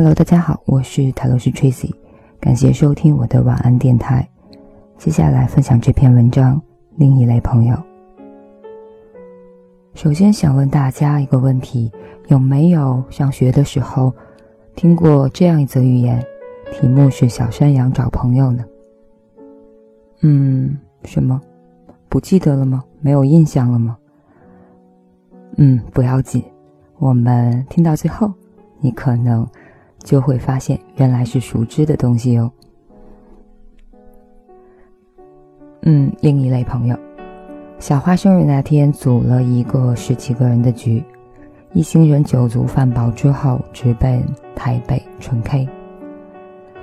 Hello，大家好，我是塔罗斯 Tracy，感谢收听我的晚安电台。接下来分享这篇文章，另一类朋友。首先想问大家一个问题：有没有上学的时候听过这样一则寓言？题目是“小山羊找朋友”呢？嗯，什么？不记得了吗？没有印象了吗？嗯，不要紧，我们听到最后，你可能。就会发现原来是熟知的东西哦。嗯，另一类朋友，小花生日那天组了一个十几个人的局，一行人酒足饭饱之后直奔台北纯 K。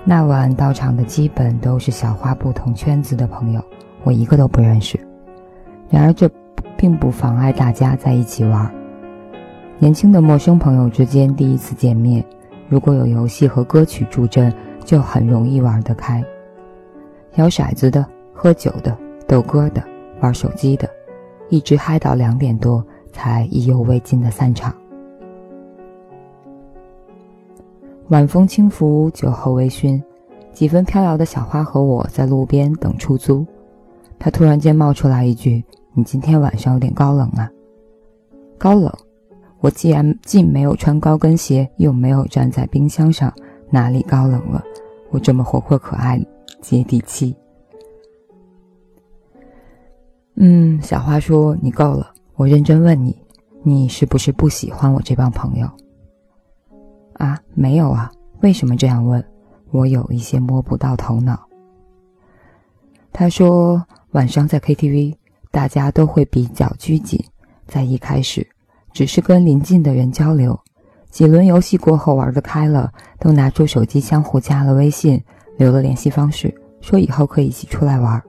那晚到场的基本都是小花不同圈子的朋友，我一个都不认识。然而这并不妨碍大家在一起玩。年轻的陌生朋友之间第一次见面。如果有游戏和歌曲助阵，就很容易玩得开。摇骰子的、喝酒的、斗歌的、玩手机的，一直嗨到两点多才意犹未尽的散场。晚风轻拂，酒后微醺，几分飘摇的小花和我在路边等出租。他突然间冒出来一句：“你今天晚上有点高冷啊。”高冷。我既然既没有穿高跟鞋，又没有站在冰箱上，哪里高冷了？我这么活泼可爱，接地气。嗯，小花说：“你够了。”我认真问你：“你是不是不喜欢我这帮朋友？”啊，没有啊。为什么这样问？我有一些摸不到头脑。他说：“晚上在 KTV，大家都会比较拘谨，在一开始。”只是跟邻近的人交流，几轮游戏过后玩得开了，都拿出手机相互加了微信，留了联系方式，说以后可以一起出来玩。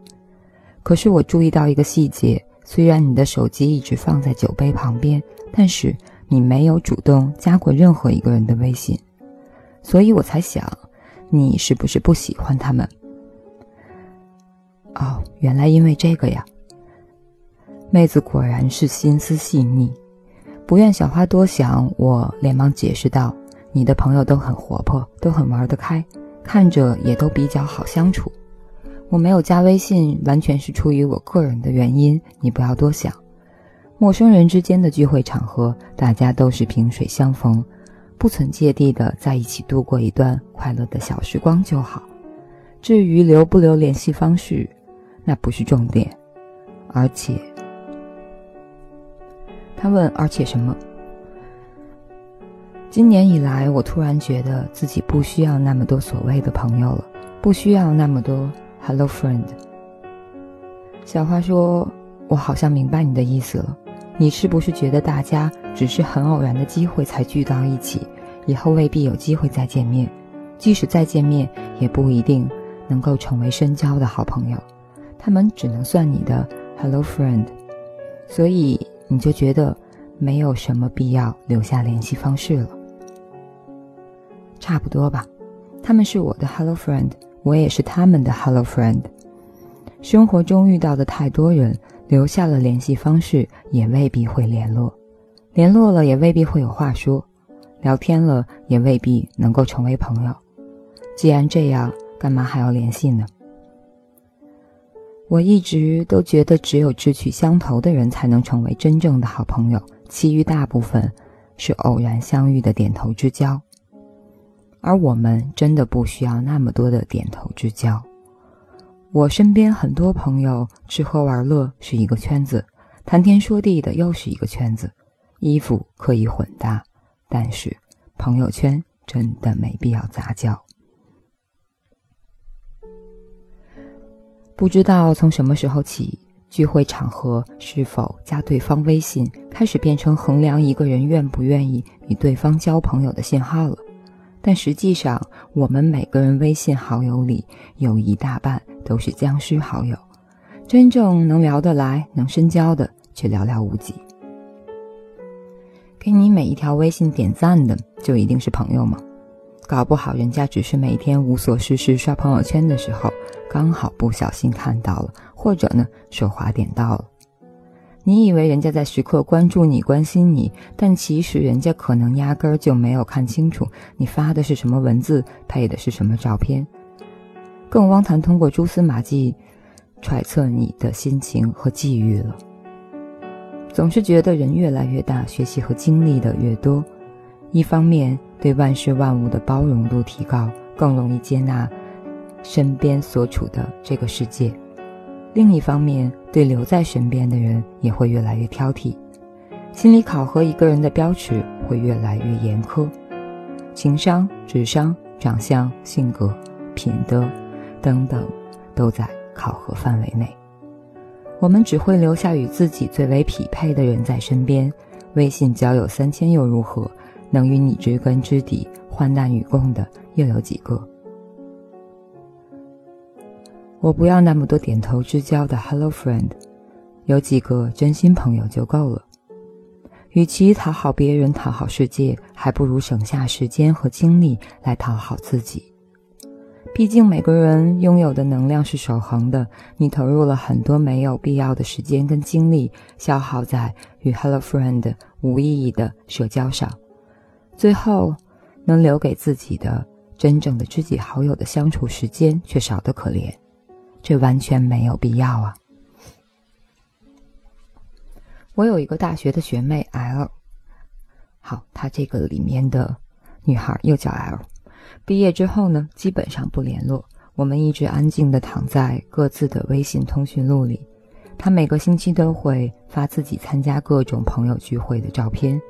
可是我注意到一个细节，虽然你的手机一直放在酒杯旁边，但是你没有主动加过任何一个人的微信，所以我才想，你是不是不喜欢他们？哦，原来因为这个呀。妹子果然是心思细腻。不愿小花多想，我连忙解释道：“你的朋友都很活泼，都很玩得开，看着也都比较好相处。我没有加微信，完全是出于我个人的原因，你不要多想。陌生人之间的聚会场合，大家都是萍水相逢，不存芥蒂的在一起度过一段快乐的小时光就好。至于留不留联系方式，那不是重点，而且……”他问：“而且什么？”今年以来，我突然觉得自己不需要那么多所谓的朋友了，不需要那么多 “hello friend”。小花说：“我好像明白你的意思了。你是不是觉得大家只是很偶然的机会才聚到一起，以后未必有机会再见面？即使再见面，也不一定能够成为深交的好朋友，他们只能算你的 ‘hello friend’。所以。”你就觉得没有什么必要留下联系方式了，差不多吧。他们是我的 hello friend，我也是他们的 hello friend。生活中遇到的太多人，留下了联系方式也未必会联络，联络了也未必会有话说，聊天了也未必能够成为朋友。既然这样，干嘛还要联系呢？我一直都觉得，只有志趣相投的人才能成为真正的好朋友，其余大部分是偶然相遇的点头之交。而我们真的不需要那么多的点头之交。我身边很多朋友，吃喝玩乐是一个圈子，谈天说地的又是一个圈子，衣服可以混搭，但是朋友圈真的没必要杂交。不知道从什么时候起，聚会场合是否加对方微信开始变成衡量一个人愿不愿意与对方交朋友的信号了。但实际上，我们每个人微信好友里有一大半都是僵尸好友，真正能聊得来、能深交的却寥寥无几。给你每一条微信点赞的，就一定是朋友吗？搞不好人家只是每天无所事事刷朋友圈的时候。刚好不小心看到了，或者呢手滑点到了，你以为人家在时刻关注你、关心你，但其实人家可能压根儿就没有看清楚你发的是什么文字，配的是什么照片。更妄谈通过蛛丝马迹揣测你的心情和际遇了。总是觉得人越来越大，学习和经历的越多，一方面对万事万物的包容度提高，更容易接纳身边所处的这个世界。另一方面，对留在身边的人也会越来越挑剔，心理考核一个人的标尺会越来越严苛，情商、智商、长相、性格、品德等等，都在考核范围内。我们只会留下与自己最为匹配的人在身边。微信交友三千又如何？能与你知根知底、患难与共的又有几个？我不要那么多点头之交的 Hello Friend，有几个真心朋友就够了。与其讨好别人、讨好世界，还不如省下时间和精力来讨好自己。毕竟每个人拥有的能量是守恒的，你投入了很多没有必要的时间跟精力，消耗在与 Hello Friend 无意义的社交上，最后能留给自己的真正的知己好友的相处时间却少得可怜。这完全没有必要啊！我有一个大学的学妹 L，好，她这个里面的女孩又叫 L。毕业之后呢，基本上不联络，我们一直安静的躺在各自的微信通讯录里。她每个星期都会发自己参加各种朋友聚会的照片，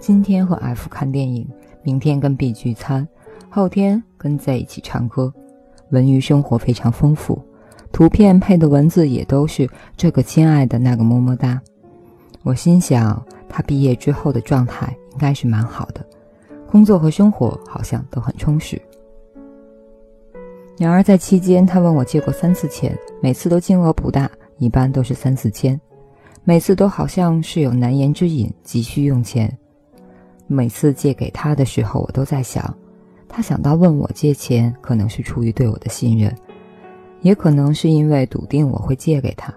今天和 F 看电影，明天跟 B 聚餐，后天跟 Z 一起唱歌，文娱生活非常丰富。图片配的文字也都是这个亲爱的那个么么哒。我心想，他毕业之后的状态应该是蛮好的，工作和生活好像都很充实。然而在期间，他问我借过三次钱，每次都金额不大，一般都是三四千，每次都好像是有难言之隐，急需用钱。每次借给他的时候，我都在想，他想到问我借钱，可能是出于对我的信任。也可能是因为笃定我会借给他。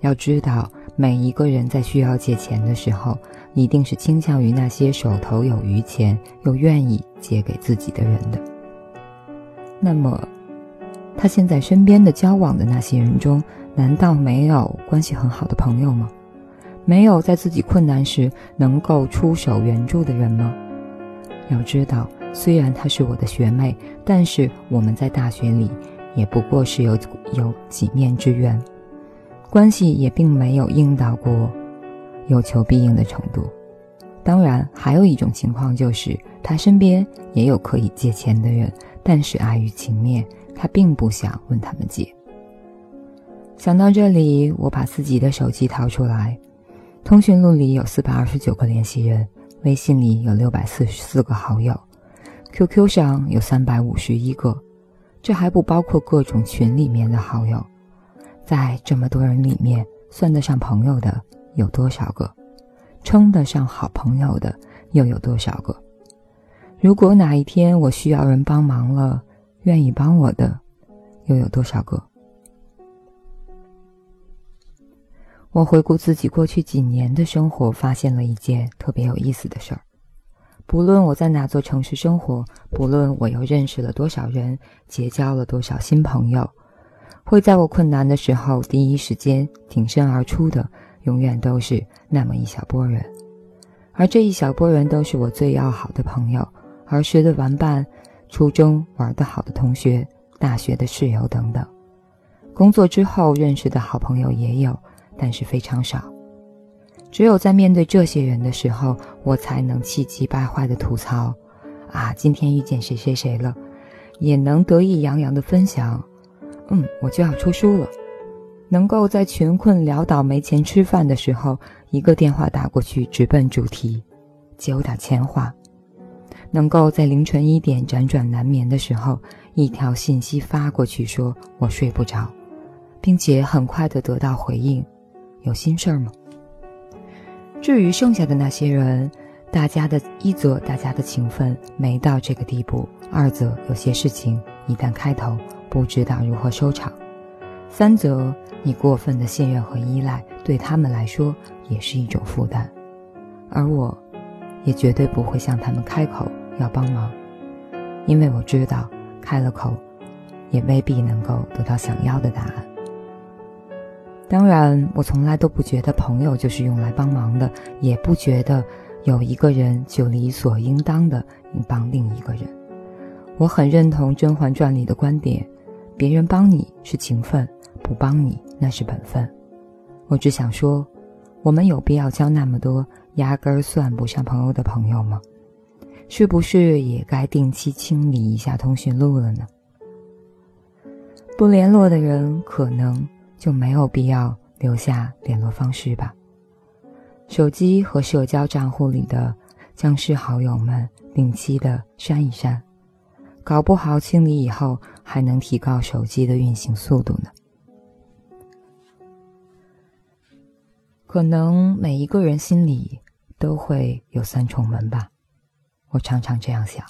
要知道，每一个人在需要借钱的时候，一定是倾向于那些手头有余钱又愿意借给自己的人的。那么，他现在身边的交往的那些人中，难道没有关系很好的朋友吗？没有在自己困难时能够出手援助的人吗？要知道，虽然她是我的学妹，但是我们在大学里。也不过是有有几面之缘，关系也并没有硬到过有求必应的程度。当然，还有一种情况就是他身边也有可以借钱的人，但是碍于情面，他并不想问他们借。想到这里，我把自己的手机掏出来，通讯录里有四百二十九个联系人，微信里有六百四十四个好友，QQ 上有三百五十一个。这还不包括各种群里面的好友，在这么多人里面，算得上朋友的有多少个？称得上好朋友的又有多少个？如果哪一天我需要人帮忙了，愿意帮我的又有多少个？我回顾自己过去几年的生活，发现了一件特别有意思的事儿。不论我在哪座城市生活，不论我又认识了多少人，结交了多少新朋友，会在我困难的时候第一时间挺身而出的，永远都是那么一小波人。而这一小波人都是我最要好的朋友，儿时的玩伴，初中玩得好的同学，大学的室友等等。工作之后认识的好朋友也有，但是非常少。只有在面对这些人的时候，我才能气急败坏的吐槽：“啊，今天遇见谁谁谁了。”也能得意洋洋的分享：“嗯，我就要出书了。”能够在穷困潦倒、没钱吃饭的时候，一个电话打过去，直奔主题，接打钱话；能够在凌晨一点辗转难眠的时候，一条信息发过去，说我睡不着，并且很快的得到回应：“有心事儿吗？”至于剩下的那些人，大家的一则大家的情分没到这个地步，二则有些事情一旦开头不知道如何收场，三则你过分的信任和依赖对他们来说也是一种负担，而我，也绝对不会向他们开口要帮忙，因为我知道开了口，也未必能够得到想要的答案。当然，我从来都不觉得朋友就是用来帮忙的，也不觉得有一个人就理所应当的应帮另一个人。我很认同《甄嬛传》里的观点：别人帮你是情分，不帮你那是本分。我只想说，我们有必要交那么多压根儿算不上朋友的朋友吗？是不是也该定期清理一下通讯录了呢？不联络的人可能。就没有必要留下联络方式吧。手机和社交账户里的僵尸好友们定期的删一删，搞不好清理以后还能提高手机的运行速度呢。可能每一个人心里都会有三重门吧，我常常这样想。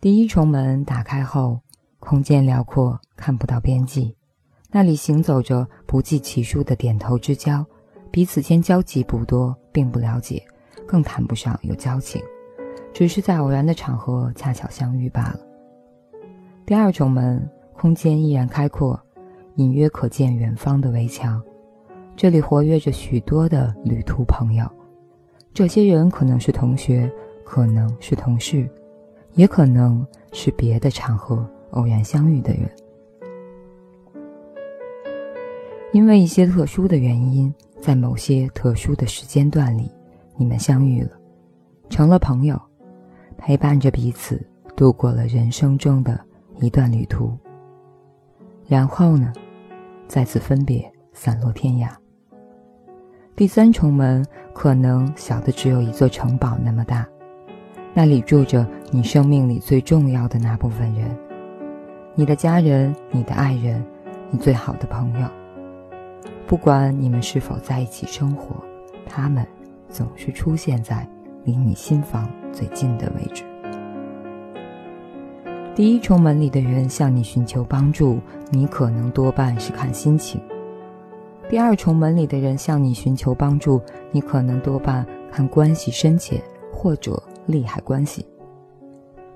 第一重门打开后，空间辽阔，看不到边际。那里行走着不计其数的点头之交，彼此间交集不多，并不了解，更谈不上有交情，只是在偶然的场合恰巧相遇罢了。第二重门，空间依然开阔，隐约可见远方的围墙，这里活跃着许多的旅途朋友，这些人可能是同学，可能是同事，也可能是别的场合偶然相遇的人。因为一些特殊的原因，在某些特殊的时间段里，你们相遇了，成了朋友，陪伴着彼此度过了人生中的一段旅途。然后呢，再次分别，散落天涯。第三重门可能小的只有一座城堡那么大，那里住着你生命里最重要的那部分人，你的家人，你的爱人，你最好的朋友。不管你们是否在一起生活，他们总是出现在离你心房最近的位置。第一重门里的人向你寻求帮助，你可能多半是看心情；第二重门里的人向你寻求帮助，你可能多半看关系深浅或者利害关系。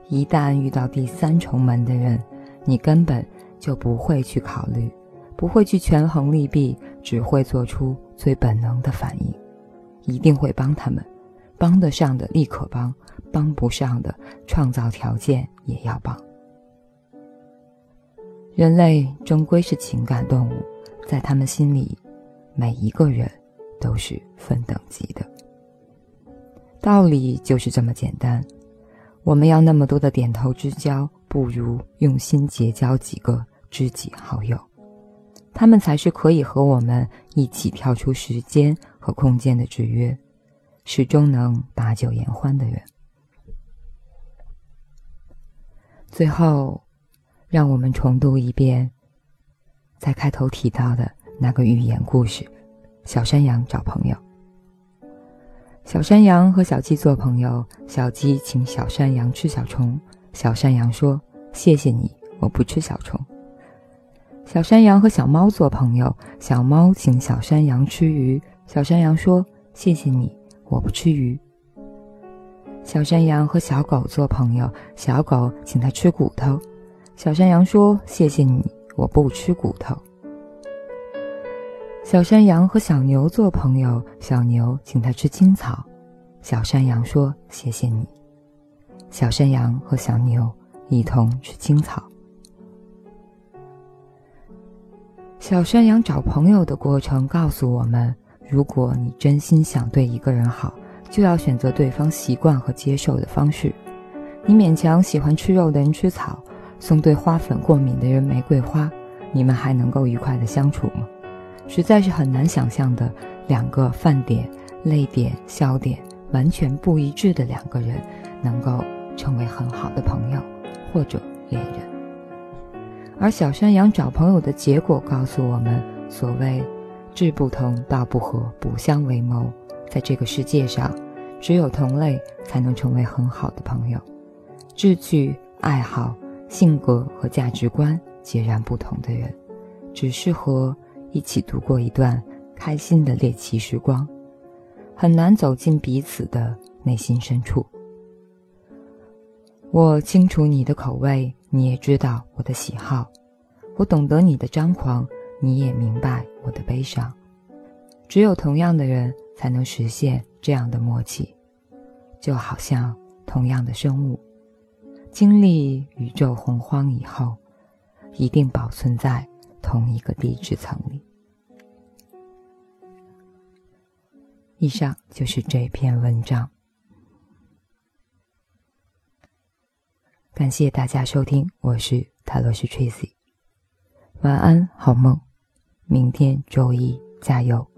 一旦遇到第三重门的人，你根本就不会去考虑。不会去权衡利弊，只会做出最本能的反应，一定会帮他们，帮得上的立刻帮，帮不上的创造条件也要帮。人类终归是情感动物，在他们心里，每一个人都是分等级的。道理就是这么简单。我们要那么多的点头之交，不如用心结交几个知己好友。他们才是可以和我们一起跳出时间和空间的制约，始终能把酒言欢的人。最后，让我们重读一遍在开头提到的那个寓言故事：小山羊找朋友。小山羊和小鸡做朋友，小鸡请小山羊吃小虫，小山羊说：“谢谢你，我不吃小虫。”小山羊和小猫做朋友，小猫请小山羊吃鱼。小山羊说：“谢谢你，我不吃鱼。”小山羊和小狗做朋友，小狗请它吃骨头。小山羊说：“谢谢你，我不吃骨头。”小山羊和小牛做朋友，小牛请它吃青草。小山羊说：“谢谢你。”小山羊和小牛一同吃青草。小山羊找朋友的过程告诉我们：如果你真心想对一个人好，就要选择对方习惯和接受的方式。你勉强喜欢吃肉的人吃草，送对花粉过敏的人玫瑰花，你们还能够愉快的相处吗？实在是很难想象的，两个饭点、泪点、笑点完全不一致的两个人，能够成为很好的朋友或者恋人。而小山羊找朋友的结果告诉我们：所谓“志不同，道不合，不相为谋”。在这个世界上，只有同类才能成为很好的朋友。志趣、爱好、性格和价值观截然不同的人，只适合一起度过一段开心的猎奇时光，很难走进彼此的内心深处。我清楚你的口味，你也知道我的喜好，我懂得你的张狂，你也明白我的悲伤。只有同样的人才能实现这样的默契，就好像同样的生物，经历宇宙洪荒以后，一定保存在同一个地质层里。以上就是这篇文章。感谢大家收听，我是塔罗斯 Tracy，晚安，好梦，明天周一加油。